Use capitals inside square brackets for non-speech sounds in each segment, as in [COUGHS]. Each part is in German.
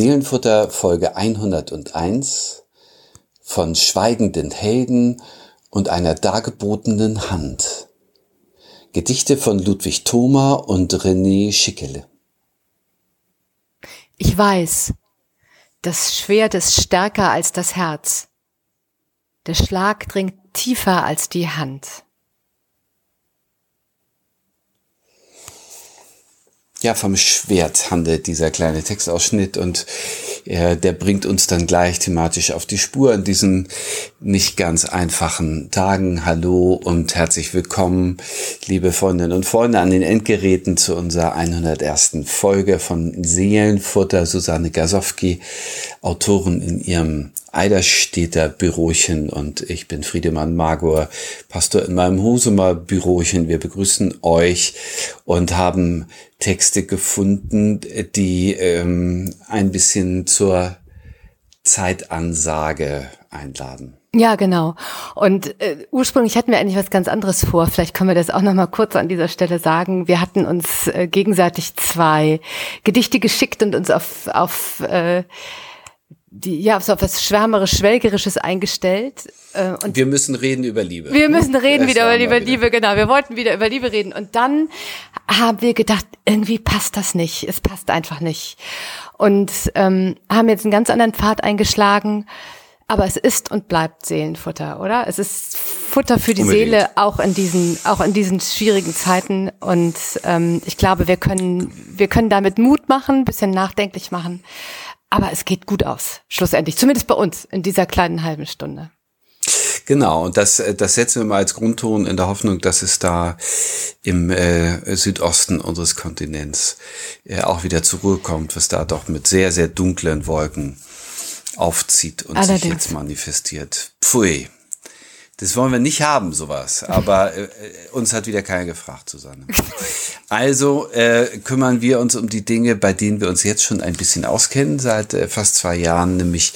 Seelenfutter Folge 101 von schweigenden Helden und einer dargebotenen Hand. Gedichte von Ludwig Thoma und René Schickele. Ich weiß, das Schwert ist stärker als das Herz. Der Schlag dringt tiefer als die Hand. Ja, vom Schwert handelt dieser kleine Textausschnitt und äh, der bringt uns dann gleich thematisch auf die Spur in diesen nicht ganz einfachen Tagen. Hallo und herzlich willkommen, liebe Freundinnen und Freunde an den Endgeräten zu unserer 101. Folge von Seelenfutter. Susanne Gasowski, Autorin in ihrem Eiderstädter Bürochen und ich bin Friedemann Magor, Pastor in meinem Husumer Bürochen. Wir begrüßen euch und haben Texte gefunden, die ähm, ein bisschen zur Zeitansage einladen. Ja, genau. Und äh, ursprünglich hatten wir eigentlich was ganz anderes vor. Vielleicht können wir das auch noch mal kurz an dieser Stelle sagen. Wir hatten uns äh, gegenseitig zwei Gedichte geschickt und uns auf auf äh, die, ja, so was Schwärmerisch, Schwelgerisches eingestellt. Äh, und wir müssen reden über Liebe. Wir müssen reden wieder über, über Liebe, genau. Wir wollten wieder über Liebe reden. Und dann haben wir gedacht, irgendwie passt das nicht. Es passt einfach nicht. Und ähm, haben jetzt einen ganz anderen Pfad eingeschlagen. Aber es ist und bleibt Seelenfutter, oder? Es ist Futter für die Unbedingt. Seele, auch in diesen, auch in diesen schwierigen Zeiten. Und ähm, ich glaube, wir können, wir können damit Mut machen, bisschen nachdenklich machen. Aber es geht gut aus, schlussendlich. Zumindest bei uns in dieser kleinen halben Stunde. Genau, und das, äh, das setzen wir mal als Grundton in der Hoffnung, dass es da im äh, Südosten unseres Kontinents äh, auch wieder zur Ruhe kommt, was da doch mit sehr, sehr dunklen Wolken aufzieht und Allerdings. sich jetzt manifestiert. Pfui. Das wollen wir nicht haben, sowas. Aber äh, uns hat wieder keiner gefragt, Susanne. [LAUGHS] Also äh, kümmern wir uns um die Dinge, bei denen wir uns jetzt schon ein bisschen auskennen, seit äh, fast zwei Jahren, nämlich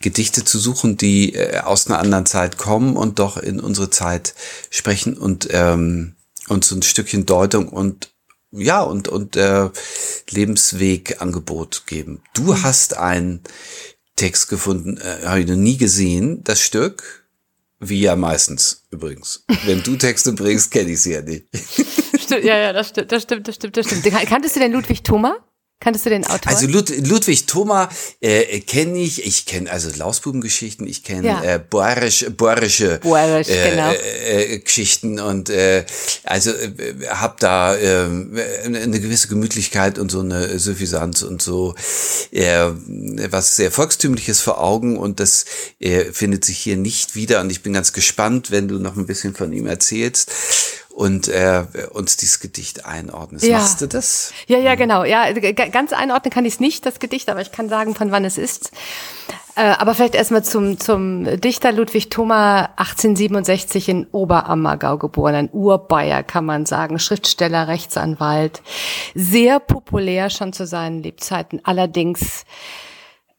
Gedichte zu suchen, die äh, aus einer anderen Zeit kommen und doch in unsere Zeit sprechen und ähm, uns ein Stückchen Deutung und ja und und äh, Lebenswegangebot geben. Du mhm. hast einen Text gefunden, äh, habe ich noch nie gesehen, das Stück wie ja meistens übrigens. Wenn du Texte bringst, kenne ich sie ja nicht. Stimmt, ja, ja, das stimmt, das stimmt, das stimmt, das stimmt. Kanntest du denn Ludwig Thoma? Kanntest du den Autor? Also Lud Ludwig Thoma äh, kenne ich. Ich kenne also Lausbubengeschichten. Ich kenne ja. äh, boerisch, boerische Boerisch, äh, genau. äh, äh, Geschichten und äh, also äh, habe da äh, eine gewisse Gemütlichkeit und so eine Suffisanz und so äh, was sehr volkstümliches vor Augen und das äh, findet sich hier nicht wieder und ich bin ganz gespannt, wenn du noch ein bisschen von ihm erzählst und äh, uns dieses Gedicht einordnest. Ja. Machst du das? Ja, ja, genau. Ja, ganz einordnen kann ich es nicht, das Gedicht, aber ich kann sagen, von wann es ist. Äh, aber vielleicht erstmal zum, zum Dichter Ludwig Thoma, 1867 in Oberammergau geboren, ein Urbayer, kann man sagen, Schriftsteller, Rechtsanwalt, sehr populär schon zu seinen Lebzeiten, allerdings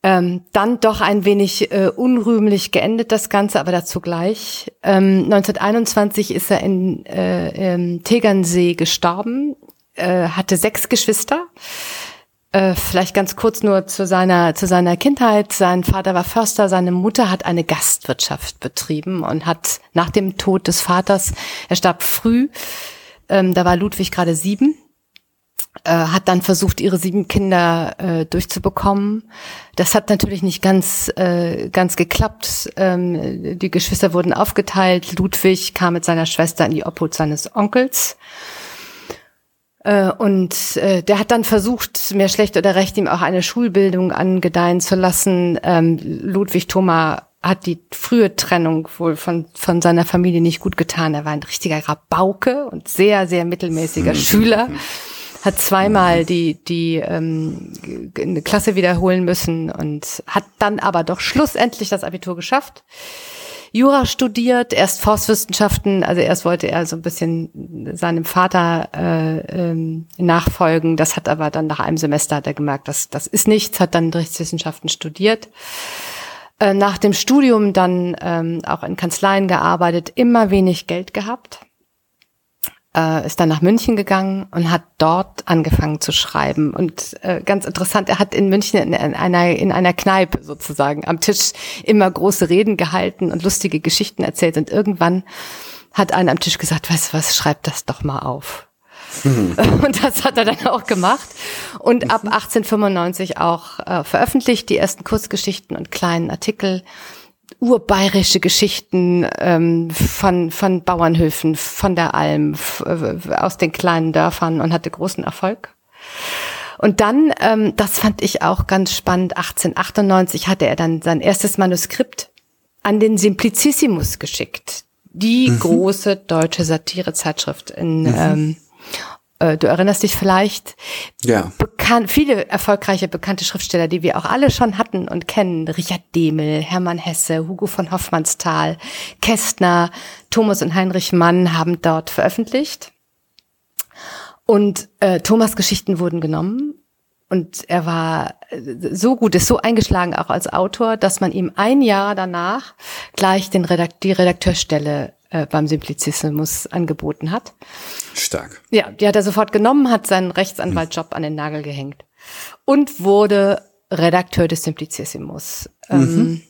ähm, dann doch ein wenig äh, unrühmlich geendet das Ganze, aber dazu gleich. Ähm, 1921 ist er in äh, im Tegernsee gestorben, äh, hatte sechs Geschwister. Äh, vielleicht ganz kurz nur zu seiner zu seiner Kindheit. Sein Vater war Förster, seine Mutter hat eine Gastwirtschaft betrieben und hat nach dem Tod des Vaters, er starb früh, ähm, da war Ludwig gerade sieben äh, hat dann versucht, ihre sieben Kinder äh, durchzubekommen. Das hat natürlich nicht ganz, äh, ganz geklappt. Ähm, die Geschwister wurden aufgeteilt. Ludwig kam mit seiner Schwester in die Obhut seines Onkels. Äh, und äh, der hat dann versucht, mehr schlecht oder recht, ihm auch eine Schulbildung angedeihen zu lassen. Ähm, Ludwig Thoma hat die frühe Trennung wohl von, von seiner Familie nicht gut getan. Er war ein richtiger Rabauke und sehr, sehr mittelmäßiger Schüler [LAUGHS] hat zweimal die die ähm, eine Klasse wiederholen müssen und hat dann aber doch schlussendlich das Abitur geschafft. Jura studiert, erst Forstwissenschaften, also erst wollte er so ein bisschen seinem Vater äh, ähm, nachfolgen. Das hat aber dann nach einem Semester hat er gemerkt, das das ist nichts, hat dann Rechtswissenschaften studiert. Äh, nach dem Studium dann ähm, auch in Kanzleien gearbeitet, immer wenig Geld gehabt äh, ist dann nach München gegangen und hat dort angefangen zu schreiben. Und äh, ganz interessant, er hat in München in einer, in einer Kneipe sozusagen am Tisch immer große Reden gehalten und lustige Geschichten erzählt. Und irgendwann hat einer am Tisch gesagt, weißt du was, schreib das doch mal auf. [LAUGHS] Und das hat er dann auch gemacht. Und ab 1895 auch äh, veröffentlicht, die ersten Kurzgeschichten und kleinen Artikel urbayerische Geschichten ähm, von, von Bauernhöfen, von der Alm, äh, aus den kleinen Dörfern und hatte großen Erfolg. Und dann, ähm, das fand ich auch ganz spannend, 1898 hatte er dann sein erstes Manuskript an den Simplicissimus geschickt. Die mhm. große deutsche Satirezeitschrift in mhm. ähm, äh, du erinnerst dich vielleicht, ja. bekannt, viele erfolgreiche bekannte Schriftsteller, die wir auch alle schon hatten und kennen, Richard Demel, Hermann Hesse, Hugo von Hoffmannsthal, Kästner, Thomas und Heinrich Mann haben dort veröffentlicht. Und äh, Thomas Geschichten wurden genommen und er war äh, so gut, ist so eingeschlagen auch als Autor, dass man ihm ein Jahr danach gleich den Redakt die Redakteurstelle äh, beim Simplicissimus angeboten hat. Stark. Ja, die hat er sofort genommen, hat seinen Rechtsanwaltjob an den Nagel gehängt und wurde Redakteur des Simplicissimus. Ähm, mhm.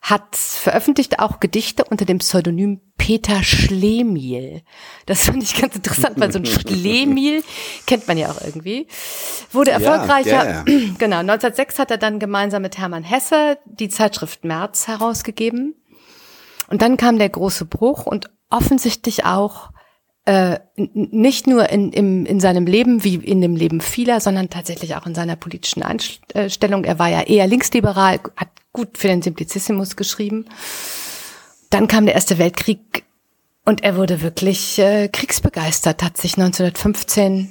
Hat veröffentlicht auch Gedichte unter dem Pseudonym Peter Schlemiel. Das fand ich ganz interessant, weil so ein [LAUGHS] Schlemiel kennt man ja auch irgendwie. Wurde erfolgreicher. Ja. [CLEARS THROAT] Genau, 1906 hat er dann gemeinsam mit Hermann Hesse die Zeitschrift März herausgegeben. Und dann kam der große Bruch und offensichtlich auch äh, nicht nur in, im, in seinem Leben wie in dem Leben vieler, sondern tatsächlich auch in seiner politischen Einstellung. Er war ja eher linksliberal, hat gut für den Simplicissimus geschrieben. Dann kam der Erste Weltkrieg und er wurde wirklich äh, kriegsbegeistert, hat sich 1915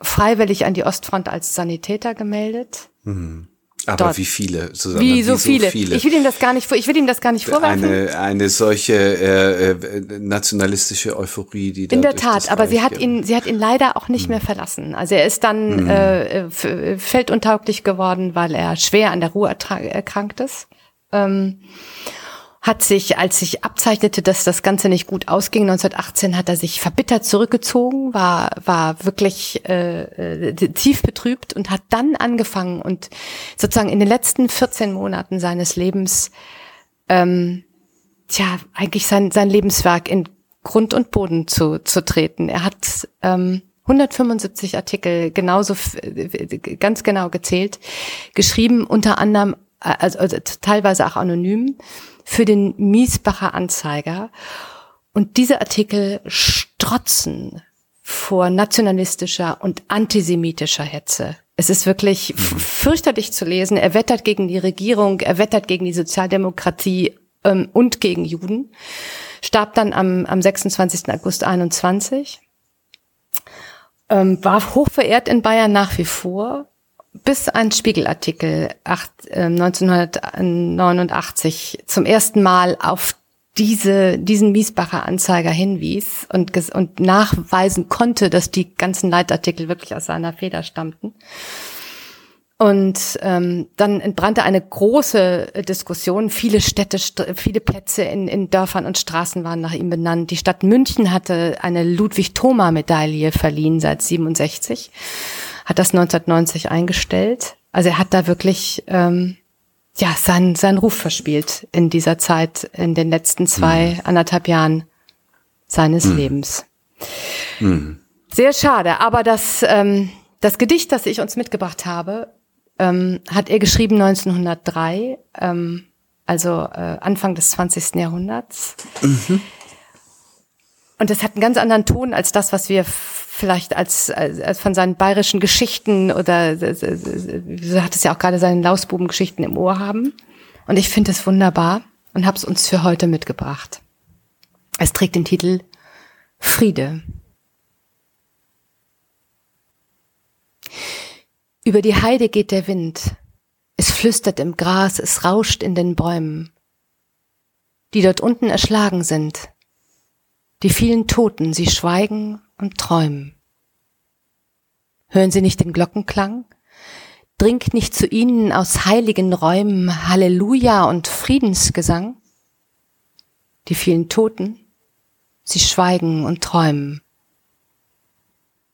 freiwillig an die Ostfront als Sanitäter gemeldet. Mhm. Aber dort. wie viele, Susanne? Wie, so, wie so viele? viele? Ich will ihm das gar nicht, ich will ihm das gar nicht vorwerfen. Eine, eine solche äh, äh, nationalistische Euphorie, die in der Tat. Aber sie hat ihn, sie hat ihn leider auch nicht hm. mehr verlassen. Also er ist dann hm. äh, felduntauglich geworden, weil er schwer an der Ruhe erkrankt ist. Ähm, hat sich, als sich abzeichnete, dass das Ganze nicht gut ausging, 1918 hat er sich verbittert zurückgezogen, war, war wirklich äh, äh, tief betrübt und hat dann angefangen und sozusagen in den letzten 14 Monaten seines Lebens, ähm, tja, eigentlich sein, sein Lebenswerk in Grund und Boden zu, zu treten. Er hat ähm, 175 Artikel genauso ganz genau gezählt, geschrieben, unter anderem also, also teilweise auch anonym für den Miesbacher Anzeiger. Und diese Artikel strotzen vor nationalistischer und antisemitischer Hetze. Es ist wirklich mhm. fürchterlich zu lesen. Er wettert gegen die Regierung, er wettert gegen die Sozialdemokratie ähm, und gegen Juden. Starb dann am, am 26. August 21. Ähm, war hochverehrt in Bayern nach wie vor bis ein Spiegelartikel acht, äh, 1989 zum ersten Mal auf diese, diesen Miesbacher Anzeiger hinwies und, und nachweisen konnte, dass die ganzen Leitartikel wirklich aus seiner Feder stammten. Und ähm, dann entbrannte eine große Diskussion. Viele Städte, viele Plätze in, in Dörfern und Straßen waren nach ihm benannt. Die Stadt München hatte eine Ludwig-Thoma-Medaille verliehen seit 67 hat das 1990 eingestellt. Also er hat da wirklich ähm, ja seinen seinen Ruf verspielt in dieser Zeit, in den letzten zwei mhm. anderthalb Jahren seines mhm. Lebens. Mhm. Sehr schade, aber das ähm, das Gedicht, das ich uns mitgebracht habe, ähm, hat er geschrieben 1903, ähm, also äh, Anfang des 20. Jahrhunderts. Mhm. Und das hat einen ganz anderen Ton als das, was wir vielleicht als, als von seinen bayerischen Geschichten oder du hattest ja auch gerade seine Lausbuben-Geschichten im Ohr haben. Und ich finde es wunderbar und habe es uns für heute mitgebracht. Es trägt den Titel Friede. Über die Heide geht der Wind. Es flüstert im Gras, es rauscht in den Bäumen. Die dort unten erschlagen sind. Die vielen Toten, sie schweigen und träumen. Hören Sie nicht den Glockenklang? Dringt nicht zu Ihnen aus heiligen Räumen Halleluja und Friedensgesang? Die vielen Toten, sie schweigen und träumen.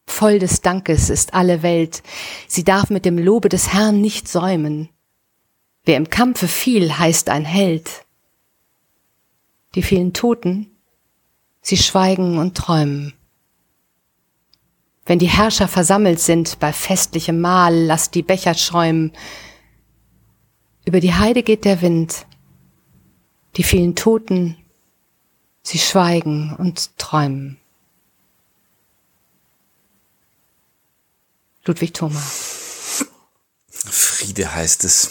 voll des Dankes ist alle Welt, sie darf mit dem Lobe des Herrn nicht säumen. Wer im Kampfe fiel, heißt ein Held. Die vielen Toten, sie schweigen und träumen. Wenn die Herrscher versammelt sind bei festlichem Mahl, lass die Becher schäumen. Über die Heide geht der Wind. Die vielen Toten, sie schweigen und träumen. Ludwig Thoma. Friede heißt es.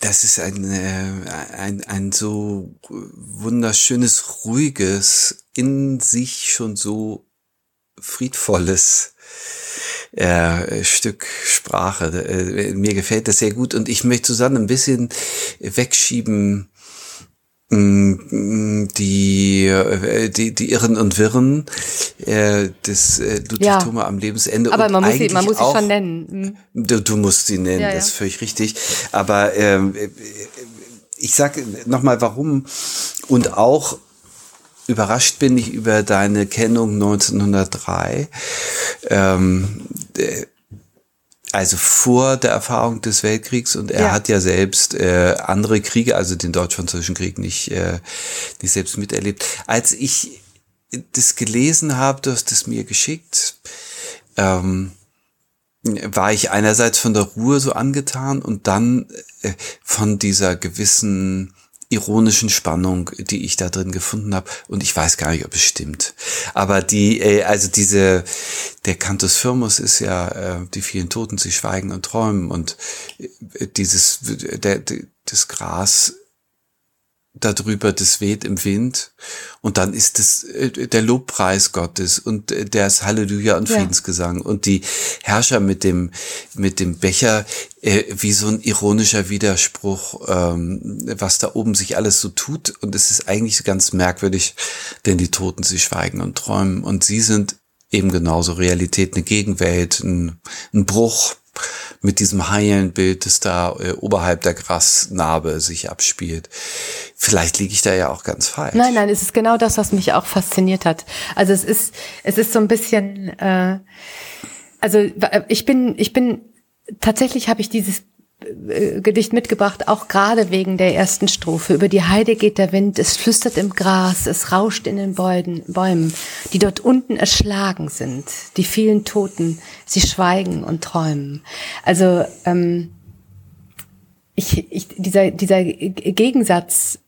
Das ist ein, äh, ein, ein so wunderschönes, ruhiges, in sich schon so friedvolles äh, Stück Sprache. Äh, mir gefällt das sehr gut und ich möchte Susanne ein bisschen wegschieben die, äh, die, die Irren und Wirren äh, des äh, Ludwig ja. Thoma am Lebensende. Aber man muss, sie, man muss sie schon nennen. Mhm. Du, du musst sie nennen, ja, das ist völlig richtig. Aber ähm, ich sage nochmal warum und auch überrascht bin ich über deine Kennung 1903. Ähm, also vor der Erfahrung des Weltkriegs und er ja. hat ja selbst äh, andere Kriege, also den deutsch-französischen Krieg nicht, äh, nicht selbst miterlebt. Als ich das gelesen habe, du hast es mir geschickt, ähm, war ich einerseits von der Ruhe so angetan und dann äh, von dieser gewissen ironischen Spannung, die ich da drin gefunden habe. Und ich weiß gar nicht, ob es stimmt. Aber die, äh, also diese, der Cantus Firmus ist ja, äh, die vielen Toten, sie schweigen und träumen. Und äh, dieses, der, das Gras darüber, das weht im Wind. Und dann ist es äh, der Lobpreis Gottes und äh, das Halleluja und Friedensgesang. Ja. und die Herrscher mit dem mit dem Becher äh, wie so ein ironischer Widerspruch, ähm, was da oben sich alles so tut. Und es ist eigentlich ganz merkwürdig, denn die Toten sie schweigen und träumen. Und sie sind eben genauso Realität, eine Gegenwelt, ein, ein Bruch mit diesem heilen Bild, das da äh, oberhalb der Grasnarbe sich abspielt. Vielleicht liege ich da ja auch ganz falsch. Nein, nein, es ist genau das, was mich auch fasziniert hat. Also es ist, es ist so ein bisschen, äh, also ich bin, ich bin tatsächlich habe ich dieses äh, Gedicht mitgebracht, auch gerade wegen der ersten Strophe. Über die Heide geht der Wind, es flüstert im Gras, es rauscht in den Bäumen, die dort unten erschlagen sind, die vielen Toten, sie schweigen und träumen. Also ähm, ich, ich, dieser, dieser Gegensatz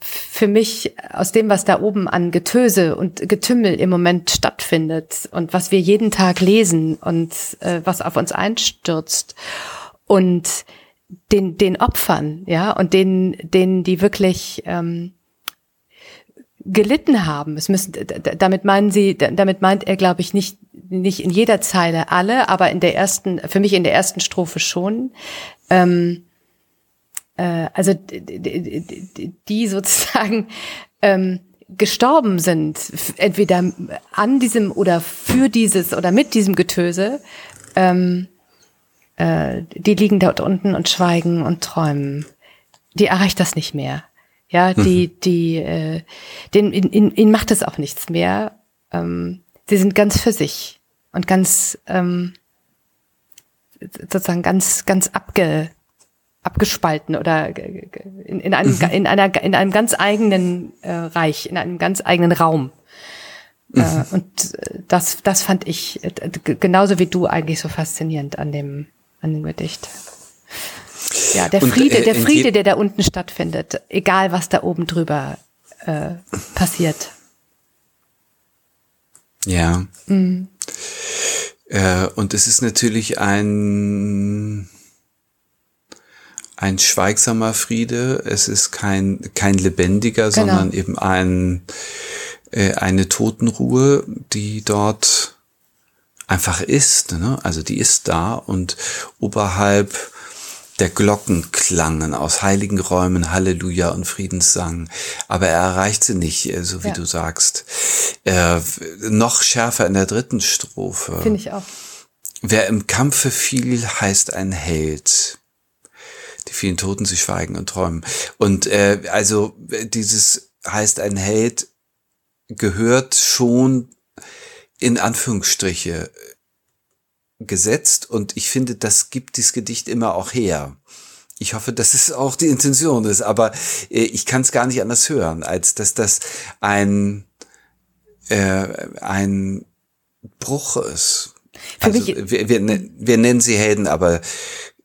für mich aus dem, was da oben an Getöse und Getümmel im Moment stattfindet und was wir jeden Tag lesen und äh, was auf uns einstürzt und den, den Opfern, ja, und denen, denen, die wirklich ähm, gelitten haben. Es müssen, damit meinen Sie, damit meint er, glaube ich, nicht, nicht in jeder Zeile alle, aber in der ersten, für mich in der ersten Strophe schon. Ähm, äh, also die sozusagen ähm, gestorben sind, entweder an diesem oder für dieses oder mit diesem Getöse, ähm, äh, die liegen dort unten und schweigen und träumen. Die erreicht das nicht mehr. Ja, die, mhm. die, äh, den, in, in, ihnen macht es auch nichts mehr. Ähm, sie sind ganz für sich und ganz, ähm, sozusagen ganz, ganz abge, abgespalten oder in, in, einem, mhm. in, einer, in einem ganz eigenen äh, Reich, in einem ganz eigenen Raum. Äh, mhm. Äh, und das, das fand ich äh, genauso wie du eigentlich so faszinierend an dem, an dem Gedicht. Ja, der Friede, und, äh, der Friede, der da unten stattfindet, egal was da oben drüber äh, passiert. Ja. Mhm. Äh, und es ist natürlich ein ein schweigsamer Friede. Es ist kein kein lebendiger, genau. sondern eben ein äh, eine Totenruhe, die dort einfach ist. Ne? Also die ist da und oberhalb der Glocken klangen aus heiligen Räumen Halleluja und Friedenssang. Aber er erreicht sie nicht, äh, so wie ja. du sagst. Äh, noch schärfer in der dritten Strophe. Finde ich auch. Wer im Kampfe fiel, heißt ein Held. Die vielen Toten, sie schweigen und träumen. Und äh, also dieses heißt ein Held gehört schon in Anführungsstriche gesetzt und ich finde, das gibt dieses Gedicht immer auch her. Ich hoffe, dass es auch die Intention ist, aber äh, ich kann es gar nicht anders hören, als dass das ein, äh, ein Bruch ist. Für also, wir, wir, ne-, wir nennen sie Helden, aber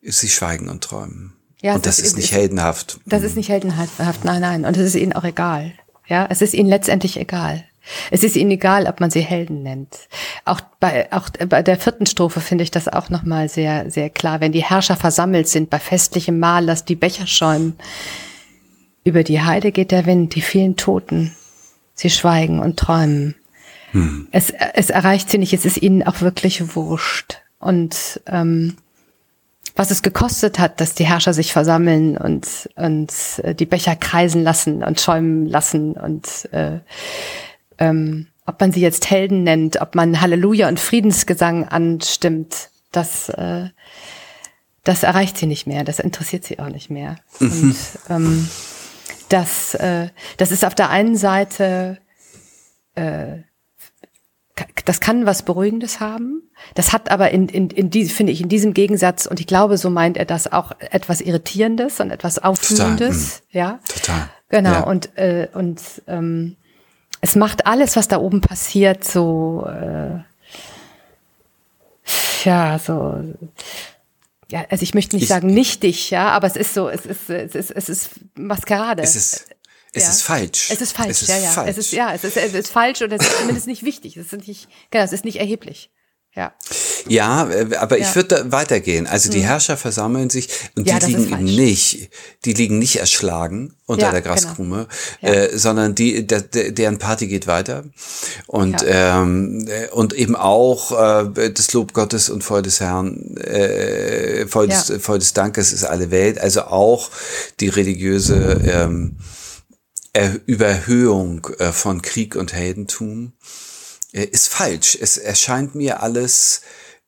sie schweigen und träumen. Ja, und das, das ist, nicht heldenhaft. Das ist mhm. nicht heldenhaft, nein, nein. Und es ist ihnen auch egal. Ja, es ist ihnen letztendlich egal. Es ist ihnen egal, ob man sie Helden nennt. Auch bei, auch bei der vierten Strophe finde ich das auch nochmal sehr, sehr klar. Wenn die Herrscher versammelt sind bei festlichem Mahl, lass die Becher schäumen. Über die Heide geht der Wind, die vielen Toten. Sie schweigen und träumen. Hm. Es, es erreicht sie nicht, es ist ihnen auch wirklich wurscht. Und ähm, was es gekostet hat, dass die Herrscher sich versammeln und, und äh, die Becher kreisen lassen und schäumen lassen und äh, ähm, ob man sie jetzt Helden nennt, ob man Halleluja und Friedensgesang anstimmt, das, äh, das erreicht sie nicht mehr, das interessiert sie auch nicht mehr. Mhm. Und ähm, das, äh, das ist auf der einen Seite, äh, das kann was Beruhigendes haben. Das hat aber in, in, in die, finde ich, in diesem Gegensatz, und ich glaube, so meint er das auch etwas Irritierendes und etwas Auffühlendes. Total. Ja. Total. Genau. Ja. Und, äh, und ähm, es macht alles, was da oben passiert, so äh, ja, so ja, also ich möchte nicht ich, sagen nichtig, ja, aber es ist so, es ist, es ist, es ist Maskerade. Es ist, es ja. ist falsch. Es ist falsch, es ist ja, ja. Falsch. Es ist, ja, es ist, es ist falsch und es ist zumindest nicht wichtig. Es ist nicht, genau, es ist nicht erheblich. Ja. Ja, äh, aber ja. ich würde weitergehen. Also die hm. Herrscher versammeln sich und ja, die liegen nicht, die liegen nicht erschlagen unter ja, der Graskrume, genau. äh, sondern die, der, deren Party geht weiter und ähm, äh, und eben auch äh, das Lob Gottes und voll des Herrn, äh, voll des, voll des Dankes ist alle Welt. Also auch die religiöse ähm, Überhöhung äh, von Krieg und Heldentum äh, ist falsch. Es erscheint mir alles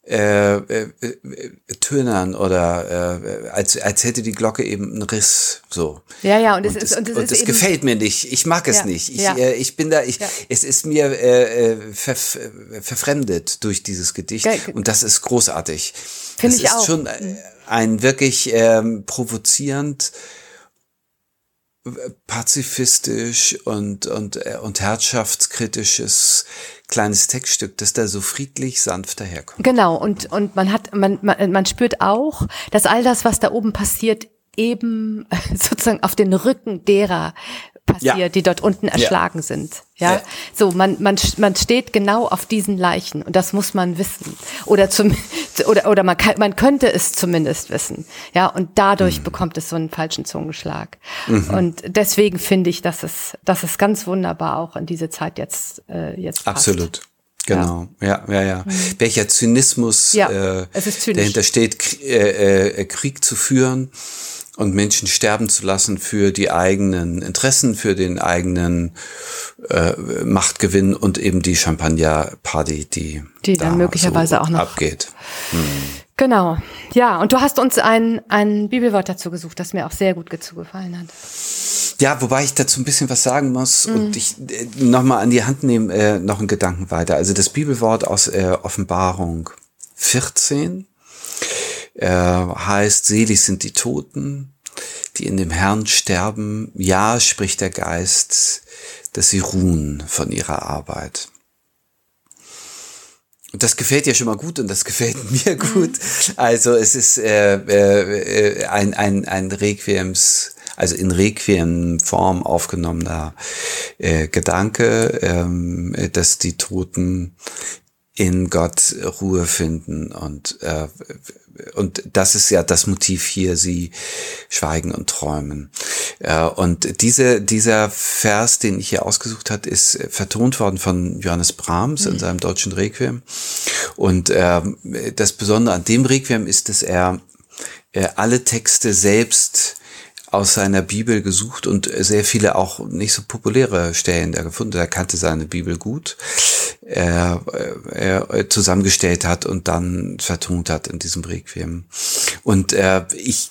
äh, äh, äh, tönern oder äh, als, als hätte die Glocke eben einen Riss so. Ja, ja, und es, und ist und es, und es gefällt mir nicht. Ich mag es ja, nicht. Ich, ja. äh, ich bin da, ich, ja. es ist mir äh, äh ver, verfremdet durch dieses Gedicht Ge und das ist großartig. Finde ich ist auch. schon mhm. ein wirklich ähm, provozierend pazifistisch und, und, äh, und herrschaftskritisches kleines Textstück, das da so friedlich sanft daherkommt. Genau, und, und man hat, man, man, man spürt auch, dass all das, was da oben passiert, eben [LAUGHS] sozusagen auf den Rücken derer passiert, ja. die dort unten erschlagen ja. sind. Ja? ja, so man man man steht genau auf diesen Leichen und das muss man wissen oder zum [LAUGHS] oder oder man kann, man könnte es zumindest wissen. Ja, und dadurch mhm. bekommt es so einen falschen Zungenschlag. Mhm. Und deswegen finde ich, dass es dass es ganz wunderbar auch in diese Zeit jetzt äh, jetzt passt. Absolut. Genau, ja, ja, ja. ja. Mhm. Welcher Zynismus ja, äh, dahinter steht, äh, äh, Krieg zu führen und Menschen sterben zu lassen für die eigenen Interessen, für den eigenen äh, Machtgewinn und eben die Champagner-Party, die, die dann da möglicherweise so auch noch abgeht. Hm. Genau. Ja, und du hast uns ein, ein Bibelwort dazu gesucht, das mir auch sehr gut zugefallen hat. Ja, wobei ich dazu ein bisschen was sagen muss mhm. und ich äh, nochmal an die Hand nehme, äh, noch einen Gedanken weiter. Also das Bibelwort aus äh, Offenbarung 14 äh, heißt, selig sind die Toten, die in dem Herrn sterben. Ja, spricht der Geist, dass sie ruhen von ihrer Arbeit. Und das gefällt ja schon mal gut und das gefällt [LAUGHS] mir mhm. gut. Also es ist äh, äh, ein, ein, ein Requiems, also in Requiem-Form aufgenommener äh, Gedanke, ähm, dass die Toten in Gott Ruhe finden und äh, und das ist ja das Motiv hier, sie schweigen und träumen. Äh, und diese, dieser Vers, den ich hier ausgesucht hat, ist vertont worden von Johannes Brahms mhm. in seinem deutschen Requiem. Und äh, das Besondere an dem Requiem ist, dass er äh, alle Texte selbst aus seiner Bibel gesucht und sehr viele auch nicht so populäre Stellen da gefunden. Er kannte seine Bibel gut, er, er zusammengestellt hat und dann vertont hat in diesem Requiem. Und äh, ich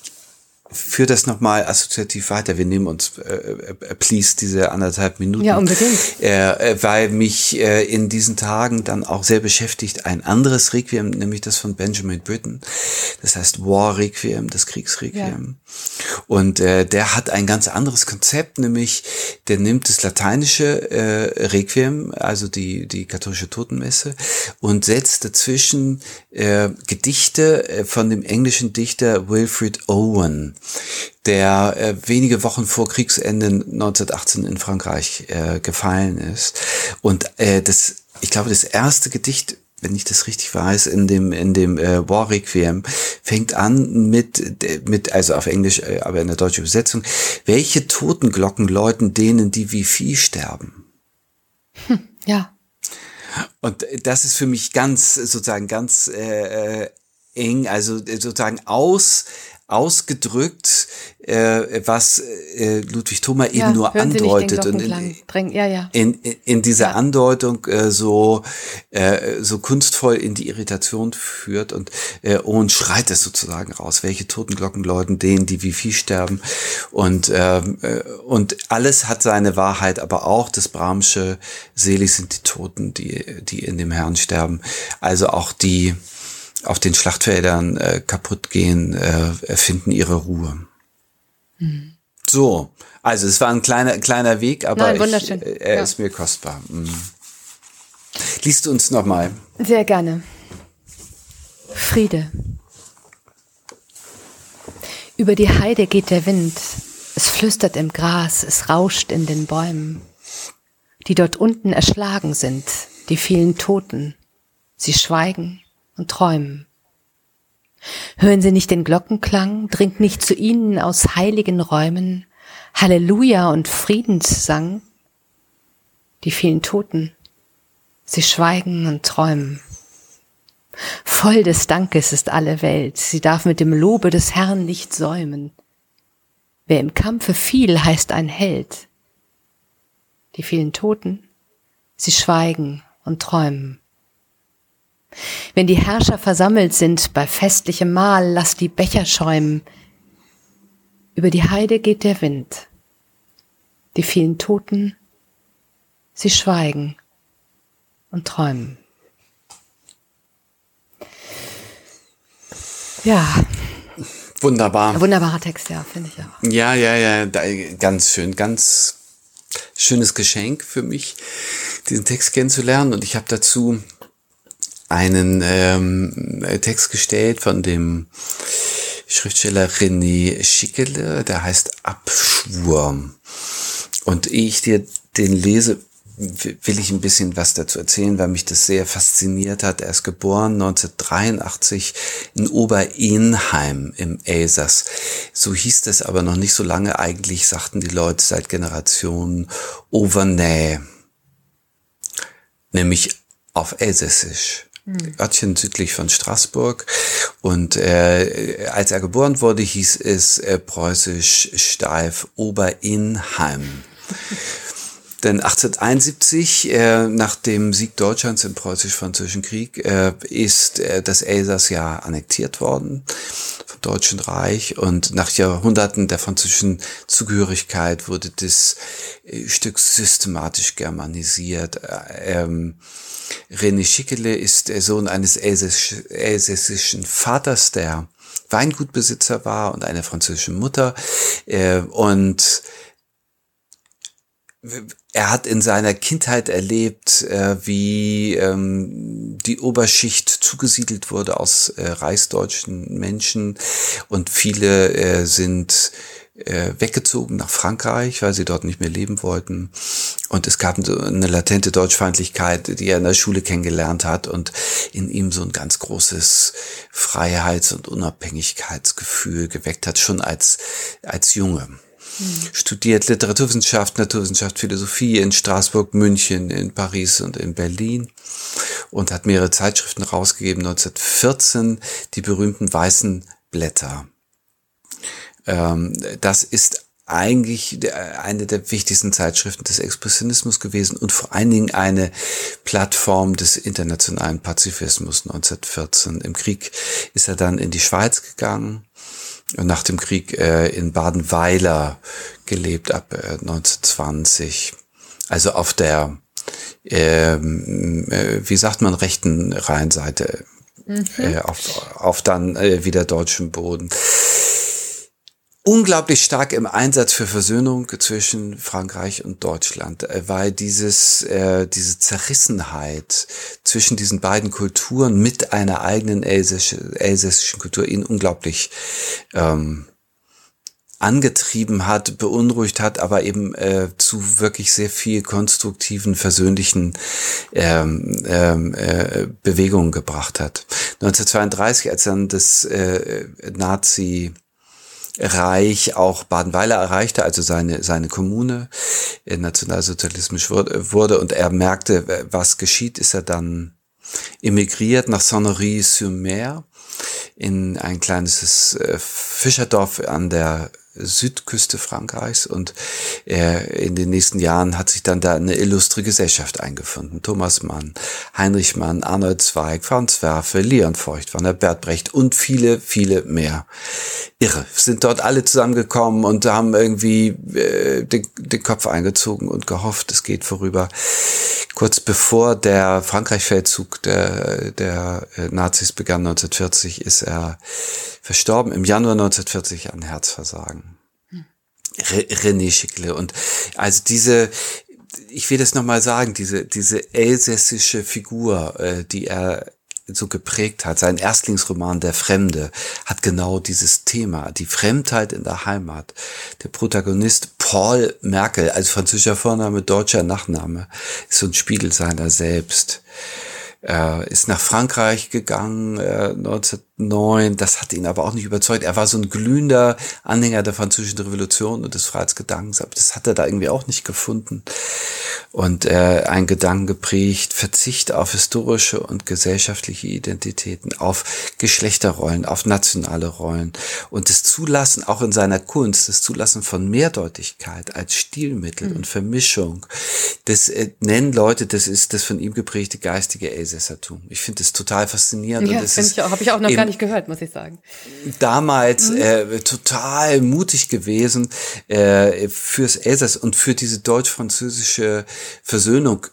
führe das nochmal assoziativ weiter. Wir nehmen uns, äh, äh, please, diese anderthalb Minuten. Ja, unbedingt. Äh, äh, weil mich äh, in diesen Tagen dann auch sehr beschäftigt ein anderes Requiem, nämlich das von Benjamin Britten. Das heißt War Requiem, das Kriegsrequiem. Ja. Und äh, der hat ein ganz anderes Konzept, nämlich der nimmt das lateinische äh, Requiem, also die, die katholische Totenmesse, und setzt dazwischen äh, Gedichte äh, von dem englischen Dichter Wilfred Owen der äh, wenige Wochen vor Kriegsende 1918 in Frankreich äh, gefallen ist. Und äh, das, ich glaube, das erste Gedicht wenn ich das richtig weiß, in dem in dem äh, War Requiem fängt an mit mit also auf Englisch, äh, aber in der deutschen Übersetzung, welche Totenglocken läuten denen, die wie Vieh sterben. Hm, ja. Und das ist für mich ganz sozusagen ganz äh, äh eng, also sozusagen aus ausgedrückt, äh, was äh, Ludwig Thoma eben nur andeutet. Und in, ja, ja. in, in dieser ja. Andeutung äh, so äh, so kunstvoll in die Irritation führt und äh, und schreit es sozusagen raus, welche Totenglocken läuten denen, die wie Vieh sterben? Und ähm, äh, und alles hat seine Wahrheit, aber auch das Brahmsche selig sind die Toten, die die in dem Herrn sterben, also auch die auf den Schlachtfeldern äh, kaputt gehen, äh, finden ihre Ruhe. Mhm. So, also es war ein kleiner kleiner Weg, aber Nein, ich, äh, er ja. ist mir kostbar. Mhm. Liest du uns nochmal? Sehr gerne. Friede. Über die Heide geht der Wind. Es flüstert im Gras, es rauscht in den Bäumen. Die dort unten erschlagen sind, die vielen Toten. Sie schweigen, und träumen. Hören Sie nicht den Glockenklang, dringt nicht zu Ihnen aus heiligen Räumen Halleluja und Friedenssang? Die vielen Toten, sie schweigen und träumen. Voll des Dankes ist alle Welt, sie darf mit dem Lobe des Herrn nicht säumen. Wer im Kampfe fiel, heißt ein Held. Die vielen Toten, sie schweigen und träumen. Wenn die Herrscher versammelt sind bei festlichem Mahl, lass die Becher schäumen. Über die Heide geht der Wind. Die vielen Toten, sie schweigen und träumen. Ja. Wunderbar. wunderbarer Text, ja, finde ich auch. Ja, ja, ja, ganz schön, ganz schönes Geschenk für mich, diesen Text kennenzulernen. Und ich habe dazu einen ähm, Text gestellt von dem Schriftsteller René Schickele, der heißt Abschwur. Und ehe ich dir den lese, will ich ein bisschen was dazu erzählen, weil mich das sehr fasziniert hat. Er ist geboren 1983 in Oberenheim im Elsass. So hieß das aber noch nicht so lange. Eigentlich sagten die Leute seit Generationen Overnäh, nämlich auf Elsässisch. Örtchen südlich von Straßburg. Und äh, als er geboren wurde, hieß es äh, preußisch steif Oberinheim. [LAUGHS] Denn 1871, äh, nach dem Sieg Deutschlands im preußisch-französischen Krieg, äh, ist äh, das Elsass ja annektiert worden vom Deutschen Reich und nach Jahrhunderten der französischen Zugehörigkeit wurde das äh, Stück systematisch germanisiert. Äh, ähm, René Schickele ist der Sohn eines elsässischen Vaters, der Weingutbesitzer war und einer französischen Mutter. Äh, und er hat in seiner Kindheit erlebt, äh, wie ähm, die Oberschicht zugesiedelt wurde aus äh, reichsdeutschen Menschen und viele sind äh, weggezogen nach Frankreich, weil sie dort nicht mehr leben wollten. Und es gab eine latente Deutschfeindlichkeit, die er in der Schule kennengelernt hat und in ihm so ein ganz großes Freiheits- und Unabhängigkeitsgefühl geweckt hat, schon als, als Junge. Hm. Studiert Literaturwissenschaft, Naturwissenschaft, Philosophie in Straßburg, München, in Paris und in Berlin und hat mehrere Zeitschriften rausgegeben. 1914 die berühmten weißen Blätter das ist eigentlich eine der wichtigsten Zeitschriften des Expressionismus gewesen und vor allen Dingen eine Plattform des internationalen Pazifismus 1914. Im Krieg ist er dann in die Schweiz gegangen nach dem Krieg äh, in Badenweiler gelebt ab äh, 1920. Also auf der, ähm, äh, wie sagt man, rechten Rheinseite, mhm. äh, auf, auf dann äh, wieder deutschem Boden unglaublich stark im Einsatz für Versöhnung zwischen Frankreich und Deutschland, äh, weil dieses, äh, diese Zerrissenheit zwischen diesen beiden Kulturen mit einer eigenen elsässischen Kultur ihn unglaublich ähm, angetrieben hat, beunruhigt hat, aber eben äh, zu wirklich sehr viel konstruktiven, versöhnlichen ähm, ähm, äh, Bewegungen gebracht hat. 1932, als dann das äh, Nazi Reich auch Badenweiler erreichte, also seine, seine Kommune. Äh, nationalsozialismisch wurde, wurde und er merkte, was geschieht, ist er dann emigriert nach Sonnery-sur-Mer in ein kleines äh, Fischerdorf an der Südküste Frankreichs und er, in den nächsten Jahren hat sich dann da eine illustre Gesellschaft eingefunden. Thomas Mann, Heinrich Mann, Arnold Zweig, Franz Werfe, Leon Feuchtwanger, Bert Brecht und viele, viele mehr. Irre, sind dort alle zusammengekommen und haben irgendwie äh, den, den Kopf eingezogen und gehofft, es geht vorüber. Kurz bevor der Frankreich-Feldzug der, der äh, Nazis begann 1940, ist er verstorben im Januar 1940 an Herzversagen. René Schickle. Und also diese, ich will das nochmal sagen, diese, diese elsässische Figur, äh, die er so geprägt hat, sein Erstlingsroman Der Fremde, hat genau dieses Thema, die Fremdheit in der Heimat. Der Protagonist Paul Merkel, als französischer Vorname, deutscher Nachname, ist so ein Spiegel seiner selbst. Er ist nach Frankreich gegangen, äh, 1909. Das hat ihn aber auch nicht überzeugt. Er war so ein glühender Anhänger der französischen Revolution und des Freiheitsgedankens, aber das hat er da irgendwie auch nicht gefunden. Und äh, ein Gedanken geprägt, Verzicht auf historische und gesellschaftliche Identitäten, auf Geschlechterrollen, auf nationale Rollen und das Zulassen auch in seiner Kunst, das Zulassen von Mehrdeutigkeit als Stilmittel mhm. und Vermischung. Das äh, nennen Leute, das ist das von ihm geprägte geistige Elsässertum. Ich finde es total faszinierend. Ja, das ich auch, habe ich auch noch gar nicht gehört, muss ich sagen. Damals mhm. äh, total mutig gewesen äh, fürs Elsass und für diese deutsch-französische Versöhnung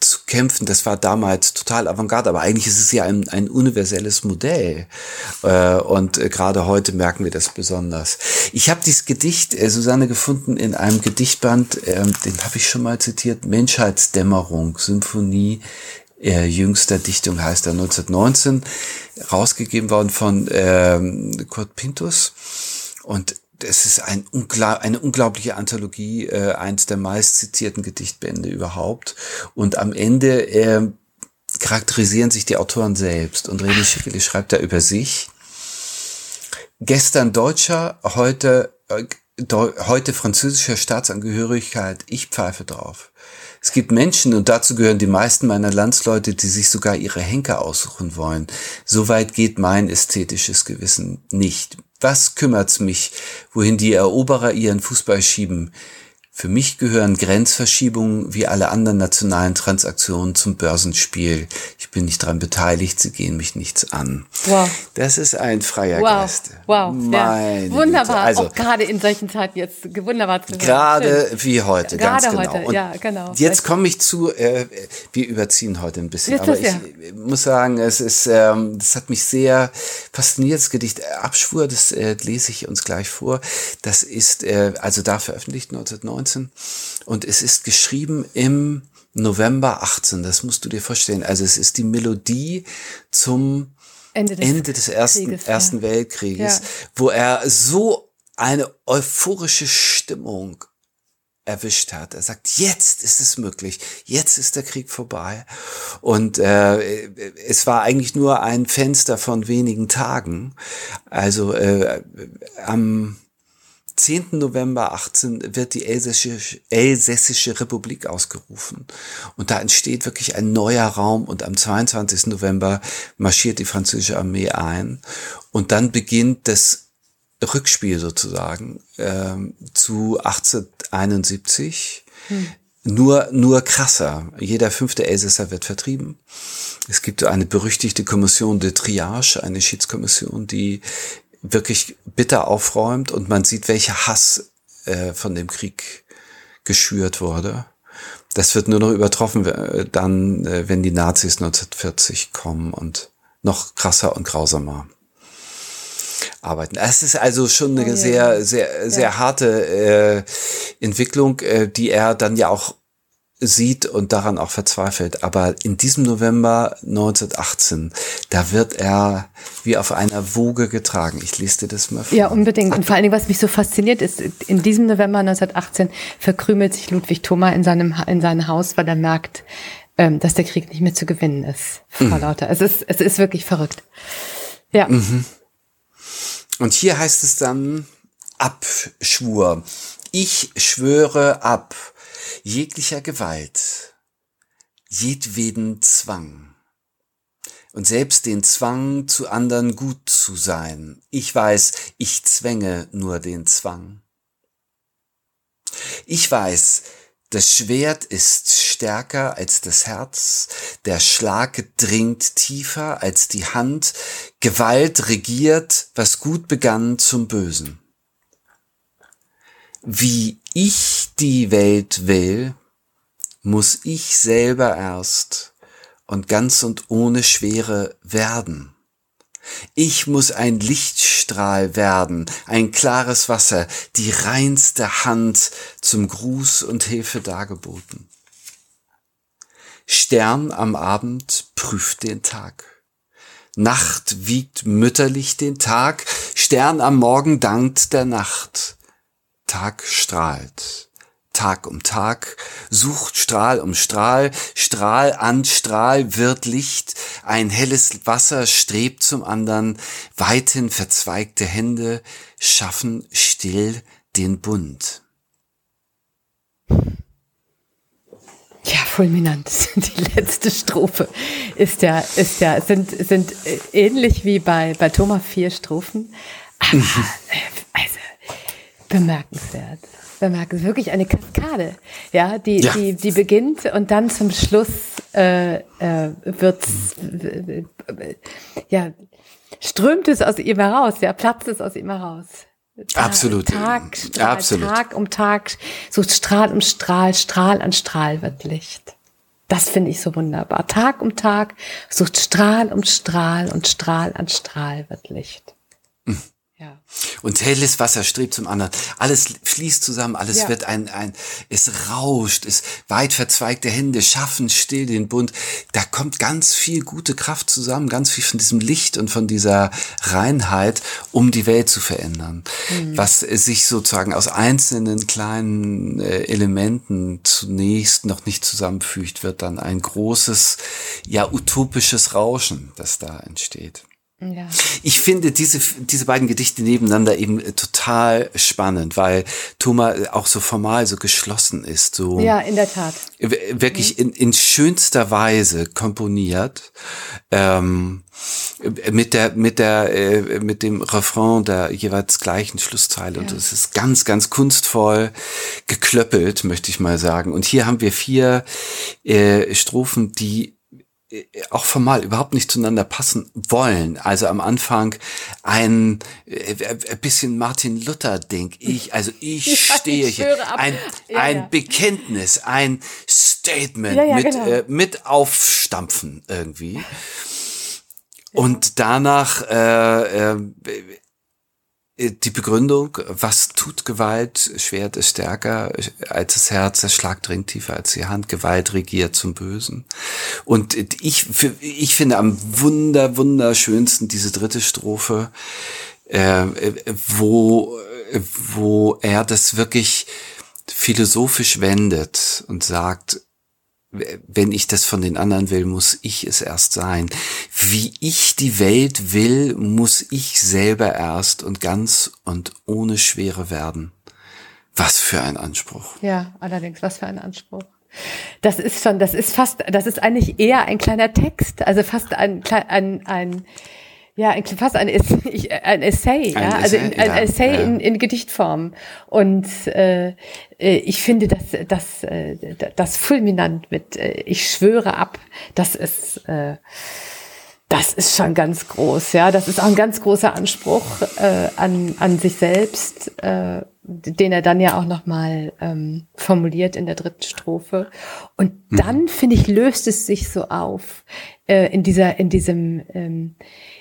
zu kämpfen, das war damals total avantgarde, aber eigentlich ist es ja ein, ein universelles Modell. Äh, und äh, gerade heute merken wir das besonders. Ich habe dieses Gedicht, äh, Susanne, gefunden in einem Gedichtband, ähm, den habe ich schon mal zitiert, Menschheitsdämmerung, Symphonie äh, jüngster Dichtung heißt er 1919, rausgegeben worden von ähm, Kurt Pintus. Und es ist ein ungla eine unglaubliche Anthologie, äh, eins der meist zitierten Gedichtbände überhaupt. Und am Ende äh, charakterisieren sich die Autoren selbst. Und René Schickele schreibt da über sich. Gestern Deutscher, heute, äh, heute französischer Staatsangehörigkeit, ich pfeife drauf. Es gibt Menschen, und dazu gehören die meisten meiner Landsleute, die sich sogar ihre Henker aussuchen wollen. So weit geht mein ästhetisches Gewissen nicht. Was kümmert's mich, wohin die Eroberer ihren Fußball schieben? Für mich gehören Grenzverschiebungen wie alle anderen nationalen Transaktionen zum Börsenspiel. Ich bin nicht daran beteiligt, sie gehen mich nichts an. Wow. Das ist ein freier wow. Geist. Wow. Meine ja. Wunderbar. Also, auch gerade in solchen Zeiten jetzt wunderbar zu hören. Gerade Schön. wie heute, ja, ganz genau. Heute. Und ja, genau. Jetzt komme ich zu, äh, wir überziehen heute ein bisschen, aber ich muss sagen, es ist, ähm, das hat mich sehr fasziniert, das Gedicht Abschwur, das äh, lese ich uns gleich vor. Das ist, äh, also da veröffentlicht 1990 19 und es ist geschrieben im November 18. Das musst du dir vorstellen. Also es ist die Melodie zum Ende des, Ende des ersten, Krieges, ersten ja. Weltkrieges, ja. wo er so eine euphorische Stimmung erwischt hat. Er sagt, jetzt ist es möglich, jetzt ist der Krieg vorbei. Und äh, es war eigentlich nur ein Fenster von wenigen Tagen. Also äh, am 10. November 18 wird die Elsässische, Elsässische Republik ausgerufen. Und da entsteht wirklich ein neuer Raum und am 22. November marschiert die französische Armee ein. Und dann beginnt das Rückspiel sozusagen ähm, zu 1871. Hm. Nur, nur krasser. Jeder fünfte Elsässer wird vertrieben. Es gibt eine berüchtigte Kommission de Triage, eine Schiedskommission, die wirklich bitter aufräumt und man sieht, welcher Hass äh, von dem Krieg geschürt wurde. Das wird nur noch übertroffen äh, dann, äh, wenn die Nazis 1940 kommen und noch krasser und grausamer arbeiten. Es ist also schon eine oh, sehr, sehr, sehr ja. harte äh, Entwicklung, äh, die er dann ja auch sieht und daran auch verzweifelt. Aber in diesem November 1918, da wird er wie auf einer Woge getragen. Ich lese dir das mal vor. Ja, unbedingt. Und vor allen Dingen, was mich so fasziniert, ist, in diesem November 1918 verkrümelt sich Ludwig Thoma in seinem, in seinem Haus, weil er merkt, ähm, dass der Krieg nicht mehr zu gewinnen ist. Frau mhm. Lauter. Es ist, es ist wirklich verrückt. Ja. Mhm. Und hier heißt es dann Abschwur. Ich schwöre ab jeglicher Gewalt, jedweden Zwang. Und selbst den Zwang, zu anderen gut zu sein. Ich weiß, ich zwänge nur den Zwang. Ich weiß, das Schwert ist stärker als das Herz, der Schlag dringt tiefer als die Hand, Gewalt regiert, was gut begann zum Bösen. Wie ich die Welt will, muss ich selber erst und ganz und ohne Schwere werden. Ich muss ein Lichtstrahl werden, ein klares Wasser, die reinste Hand zum Gruß und Hilfe dargeboten. Stern am Abend prüft den Tag. Nacht wiegt mütterlich den Tag, Stern am Morgen dankt der Nacht. Tag strahlt. Tag um Tag, sucht Strahl um Strahl, Strahl an Strahl wird Licht, ein helles Wasser strebt zum andern, weithin verzweigte Hände schaffen still den Bund. Ja, fulminant. Die letzte Strophe ist ja, ist ja, sind, sind ähnlich wie bei, bei Thomas vier Strophen. Aber, mhm. also, bemerkenswert bemerken. Wirklich eine Kaskade, ja, die, ja. die, die beginnt und dann zum Schluss äh, äh, wird äh, ja strömt es aus ihm heraus, ja, platzt es aus ihm heraus. Tag, Absolut. Tag, Strahl, Absolut. Tag um Tag, so Strahl um Strahl, Strahl an Strahl wird Licht. Das finde ich so wunderbar. Tag um Tag sucht Strahl um Strahl und Strahl an Strahl wird Licht. Ja. Und helles Wasser strebt zum anderen. Alles fließt zusammen, alles ja. wird ein, ein, es rauscht, es weit verzweigte Hände schaffen still den Bund. Da kommt ganz viel gute Kraft zusammen, ganz viel von diesem Licht und von dieser Reinheit, um die Welt zu verändern. Mhm. Was sich sozusagen aus einzelnen kleinen äh, Elementen zunächst noch nicht zusammenfügt, wird dann ein großes, ja, utopisches Rauschen, das da entsteht. Ja. Ich finde diese, diese beiden Gedichte nebeneinander eben äh, total spannend, weil Thomas äh, auch so formal so geschlossen ist, so. Ja, in der Tat. Wirklich mhm. in, in schönster Weise komponiert, ähm, mit der, mit der, äh, mit dem Refrain der jeweils gleichen Schlusszeile. Ja. Und es ist ganz, ganz kunstvoll geklöppelt, möchte ich mal sagen. Und hier haben wir vier äh, Strophen, die äh, auch formal überhaupt nicht zueinander passen wollen. Also am Anfang ein, äh, ein bisschen Martin Luther Ding. Ich, also ich [LAUGHS] ja, stehe ich hier. Ein, ja, ein ja. Bekenntnis, ein Statement mit, genau. äh, mit Aufstampfen irgendwie. Und danach äh, äh, äh, die Begründung, was tut Gewalt? Schwert ist stärker als das Herz, das Schlag dringt tiefer als die Hand. Gewalt regiert zum Bösen. Und ich, ich finde am wunder, wunderschönsten diese dritte Strophe, äh, wo, wo er das wirklich philosophisch wendet und sagt, wenn ich das von den anderen will, muss ich es erst sein. Wie ich die Welt will, muss ich selber erst und ganz und ohne Schwere werden. Was für ein Anspruch. Ja, allerdings, was für ein Anspruch. Das ist schon, das ist fast, das ist eigentlich eher ein kleiner Text, also fast ein, ein, ein ja, fast ein, [LAUGHS] ein Essay, ein ja, also Essay, ein ja, Essay ja. In, in Gedichtform. Und äh, äh, ich finde das, das, äh, das fulminant mit äh, Ich schwöre ab, das ist äh, Das ist schon ganz groß, ja. Das ist auch ein ganz großer Anspruch äh, an, an sich selbst, äh, den er dann ja auch nochmal ähm, formuliert in der dritten Strophe. Und mhm. dann, finde ich, löst es sich so auf äh, in dieser, in diesem, ähm,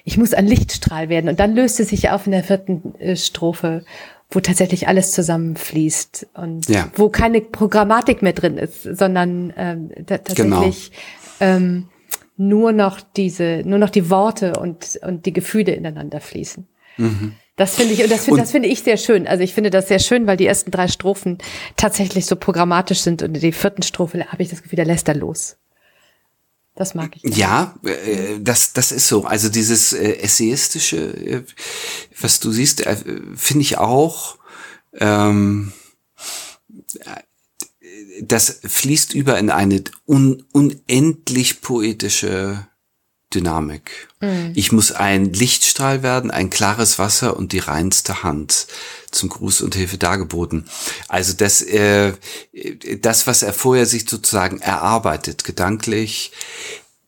ich muss ein Lichtstrahl werden. Und dann löst es sich auf in der vierten äh, Strophe, wo tatsächlich alles zusammenfließt und ja. wo keine Programmatik mehr drin ist, sondern ähm, tatsächlich genau. ähm, nur noch diese, nur noch die Worte und, und die Gefühle ineinander fließen. Mhm. Das finde ich, und das finde, das finde ich sehr schön. Also ich finde das sehr schön, weil die ersten drei Strophen tatsächlich so programmatisch sind und in die vierten Strophe habe ich das Gefühl, der lässt er los. Das mag ich. Ja, äh, das, das ist so. Also dieses äh, essayistische, äh, was du siehst, äh, finde ich auch. Ähm, das fließt über in eine un unendlich poetische Dynamik. Mhm. Ich muss ein Lichtstrahl werden, ein klares Wasser und die reinste Hand zum Gruß und Hilfe dargeboten. Also das, äh, das, was er vorher sich sozusagen erarbeitet, gedanklich,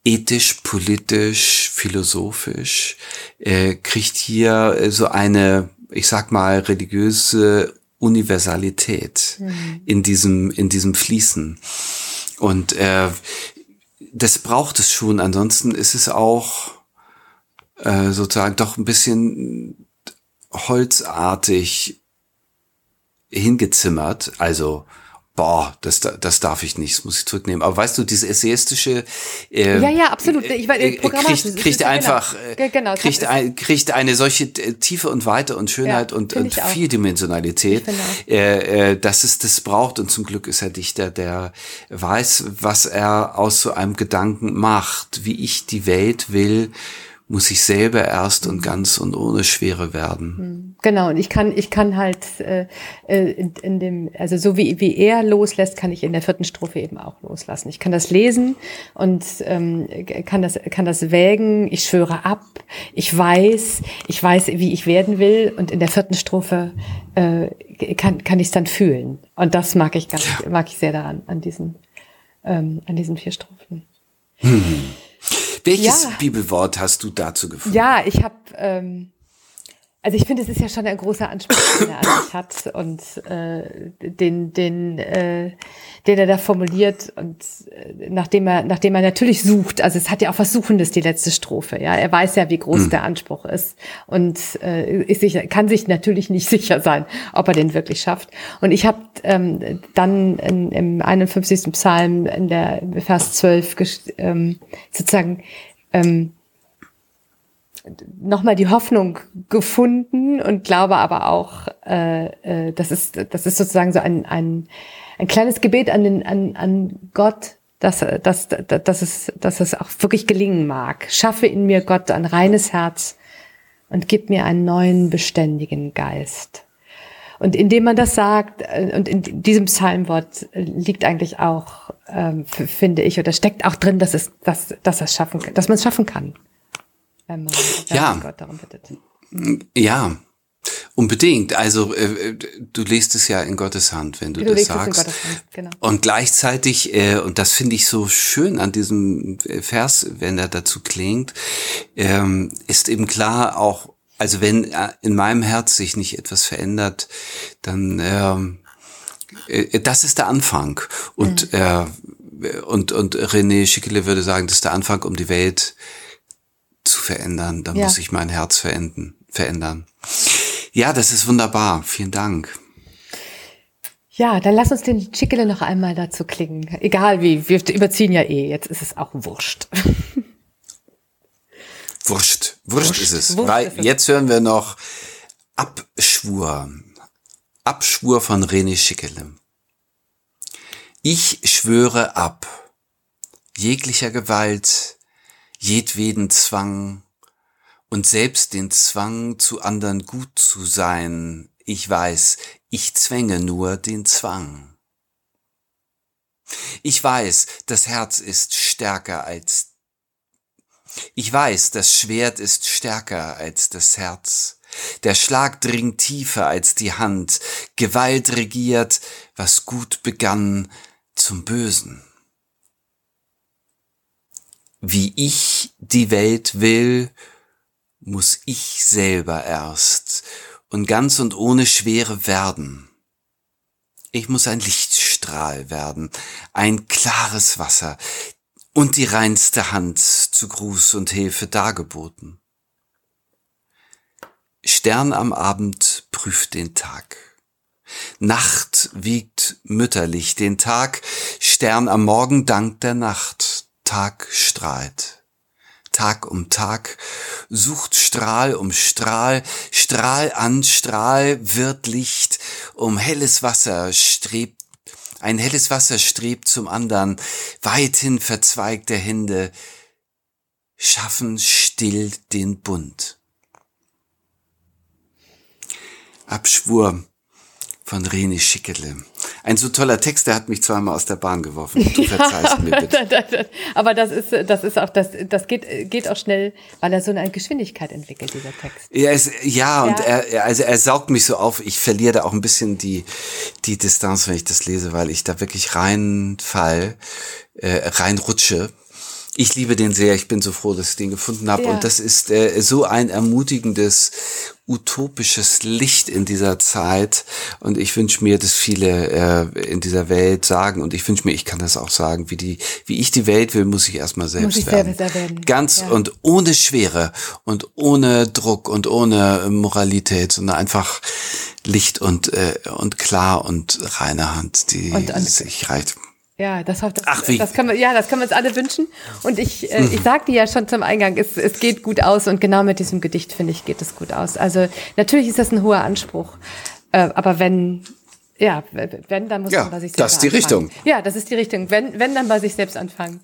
ethisch, politisch, philosophisch, äh, kriegt hier so eine, ich sag mal, religiöse Universalität mhm. in diesem, in diesem Fließen. Und äh, das braucht es schon. Ansonsten ist es auch äh, sozusagen doch ein bisschen holzartig hingezimmert. Also boah, das, das darf ich nicht, das muss ich zurücknehmen. Aber weißt du, diese essayistische äh, Ja, ja, absolut. Ich weiß, äh, kriegt, kriegt einfach genau, genau, kriegt, ein, kriegt eine solche äh, Tiefe und Weite und Schönheit ja, und, und Vieldimensionalität, äh, äh, dass es das braucht. Und zum Glück ist er Dichter, der weiß, was er aus so einem Gedanken macht, wie ich die Welt will muss ich selber erst und ganz und ohne Schwere werden. Hm. Genau, und ich kann, ich kann halt äh, äh, in, dem, also so wie, wie er loslässt, kann ich in der vierten Strophe eben auch loslassen. Ich kann das lesen und ähm, kann das, kann das wägen, ich schwöre ab, ich weiß, ich weiß, wie ich werden will, und in der vierten Strophe äh, kann, kann ich es dann fühlen. Und das mag ich ganz, mag ich sehr daran, an diesen, ähm, an diesen vier Strophen. Hm. Welches ja. Bibelwort hast du dazu gefunden? Ja, ich habe, ähm, also ich finde, es ist ja schon ein großer Anspruch, den er an [COUGHS] sich hat und äh, den, den, äh, den er da formuliert und äh, nachdem er, nachdem er natürlich sucht, also es hat ja auch was Suchendes die letzte Strophe, ja, er weiß ja, wie groß hm. der Anspruch ist und äh, ist sicher, kann sich natürlich nicht [LAUGHS] sicher sein, ob er den wirklich schafft. Und ich habe ähm, dann in, im 51. Psalm in der Vers 12 ähm, sozusagen ähm, nochmal die Hoffnung gefunden und glaube aber auch, äh, äh, das ist das ist sozusagen so ein ein, ein kleines Gebet an den an, an Gott, dass dass dass es dass es auch wirklich gelingen mag. Schaffe in mir Gott ein reines Herz und gib mir einen neuen beständigen Geist. Und indem man das sagt, äh, und in diesem Psalmwort liegt eigentlich auch, ähm, finde ich, oder steckt auch drin, dass es, dass, dass es schaffen, dass man es schaffen kann wenn man, ja. Gott darum bittet. Ja, Unbedingt. Also äh, du liest es ja in Gottes Hand, wenn du, du das sagst. Genau. Und gleichzeitig, äh, und das finde ich so schön an diesem äh, Vers, wenn er dazu klingt, ähm, ist eben klar auch, also wenn äh, in meinem Herz sich nicht etwas verändert, dann ähm, äh, das ist der Anfang. Und mhm. äh, und und René Schickele würde sagen, das ist der Anfang, um die Welt zu verändern. Da ja. muss ich mein Herz verändern, verändern. Ja, das ist wunderbar. Vielen Dank. Ja, dann lass uns den Chickele noch einmal dazu klingen. Egal wie, wir überziehen ja eh. Jetzt ist es auch wurscht. Wurscht. [LAUGHS] Wurscht, wurscht ist es. Wurscht Weil ist es. jetzt hören wir noch Abschwur. Abschwur von René Schickele. Ich schwöre ab jeglicher Gewalt, jedweden Zwang und selbst den Zwang, zu anderen gut zu sein. Ich weiß, ich zwänge nur den Zwang. Ich weiß, das Herz ist stärker als ich weiß, das Schwert ist stärker als das Herz. Der Schlag dringt tiefer als die Hand. Gewalt regiert, was gut begann, zum Bösen. Wie ich die Welt will, muss ich selber erst und ganz und ohne Schwere werden. Ich muss ein Lichtstrahl werden, ein klares Wasser und die reinste Hand zu Gruß und Hilfe dargeboten. Stern am Abend prüft den Tag. Nacht wiegt mütterlich den Tag, Stern am Morgen dankt der Nacht, Tag strahlt. Tag um Tag, sucht Strahl um Strahl, Strahl an Strahl wird Licht, um helles Wasser strebt, ein helles Wasser strebt zum andern, weithin verzweigte Hände schaffen still den Bund. Abschwur von Reni Schickele. Ein so toller Text, der hat mich zweimal aus der Bahn geworfen. Du [LAUGHS] verzeihst mir bitte. Aber das ist, das ist auch, das, das geht, geht auch schnell, weil er so eine Geschwindigkeit entwickelt, dieser Text. Ja, es, ja, ja. und er, also er saugt mich so auf. Ich verliere da auch ein bisschen die, die Distanz, wenn ich das lese, weil ich da wirklich reinfall, äh, reinrutsche ich liebe den sehr. Ich bin so froh, dass ich den gefunden habe. Ja. Und das ist äh, so ein ermutigendes, utopisches Licht in dieser Zeit. Und ich wünsche mir, dass viele äh, in dieser Welt sagen, und ich wünsche mir, ich kann das auch sagen, wie die, wie ich die Welt will, muss ich erstmal selbst muss ich werden. Selber werden. Ganz ja. und ohne Schwere und ohne Druck und ohne Moralität, sondern einfach Licht und, äh, und klar und reine Hand, die und, und, sich reicht. Ja, das, das, Ach, wie? das können wir, ja, das können wir uns alle wünschen. Und ich, äh, mhm. ich sagte ja schon zum Eingang, es, es geht gut aus und genau mit diesem Gedicht finde ich geht es gut aus. Also natürlich ist das ein hoher Anspruch, äh, aber wenn ja, wenn dann muss ja, man bei sich selbst das ist die anfangen. Richtung. Ja, das ist die Richtung. Wenn wenn dann bei sich selbst anfangen.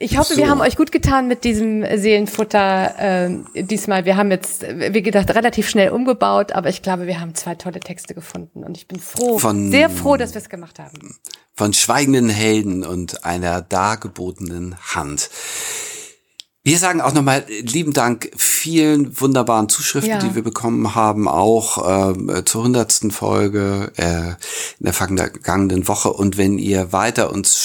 Ich hoffe, so. wir haben euch gut getan mit diesem Seelenfutter äh, diesmal. Wir haben jetzt, wie gedacht, relativ schnell umgebaut, aber ich glaube, wir haben zwei tolle Texte gefunden und ich bin froh, von, sehr froh, dass wir es gemacht haben. Von schweigenden Helden und einer dargebotenen Hand. Wir sagen auch nochmal lieben Dank vielen wunderbaren Zuschriften, ja. die wir bekommen haben, auch äh, zur hundertsten Folge äh, in der vergangenen Woche. Und wenn ihr weiter uns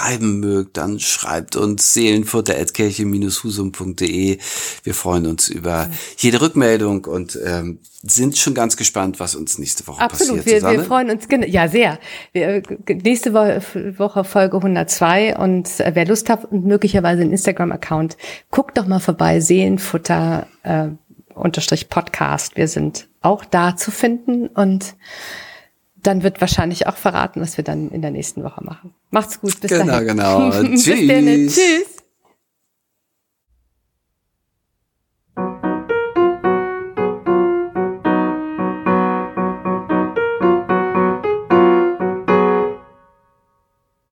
schreiben mögt, dann schreibt uns seelenfutter.kirche-husum.de. Wir freuen uns über jede Rückmeldung und ähm, sind schon ganz gespannt, was uns nächste Woche Absolut. passiert. Absolut, wir, wir freuen uns, ja sehr. Wir, nächste Woche Folge 102 und äh, wer Lust hat und möglicherweise einen Instagram-Account, guckt doch mal vorbei, Seelenfutter äh, unterstrich Podcast. Wir sind auch da zu finden und dann wird wahrscheinlich auch verraten, was wir dann in der nächsten Woche machen. Macht's gut, bis genau, dahin. Genau, [LAUGHS] genau. Tschüss. Tschüss.